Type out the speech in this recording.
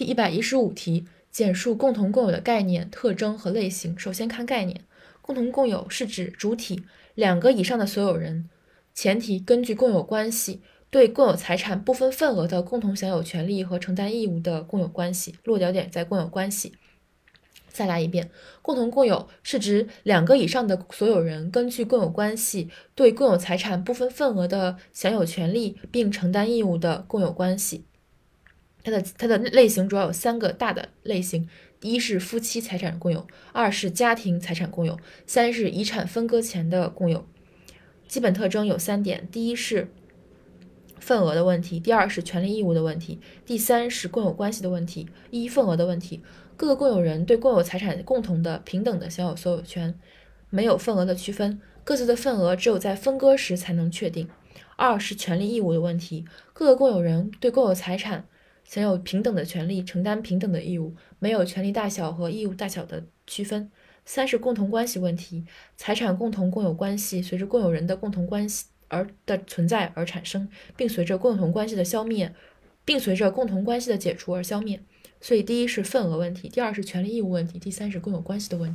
第一百一十五题，简述共同共有的概念、特征和类型。首先看概念，共同共有是指主体两个以上的所有人，前提根据共有关系对共有财产不分份额的共同享有权利和承担义务的共有关系。落脚点在共有关系。再来一遍，共同共有是指两个以上的所有人根据共有关系对共有财产不分份额的享有权利并承担义务的共有关系。它的它的类型主要有三个大的类型：一是夫妻财产共有，二是家庭财产共有，三是遗产分割前的共有。基本特征有三点：第一是份额的问题，第二是权利义务的问题，第三是共有关系的问题。一、份额的问题。各个共有人对共有财产共同的、平等的享有所有权，没有份额的区分，各自的份额只有在分割时才能确定。二是权利义务的问题，各个共有人对共有财产享有平等的权利，承担平等的义务，没有权利大小和义务大小的区分。三是共同关系问题，财产共同共有关系随着共有人的共同关系而的存在而产生，并随着共同关系的消灭，并随着共同关系的解除而消灭。所以，第一是份额问题，第二是权利义务问题，第三是共有关系的问。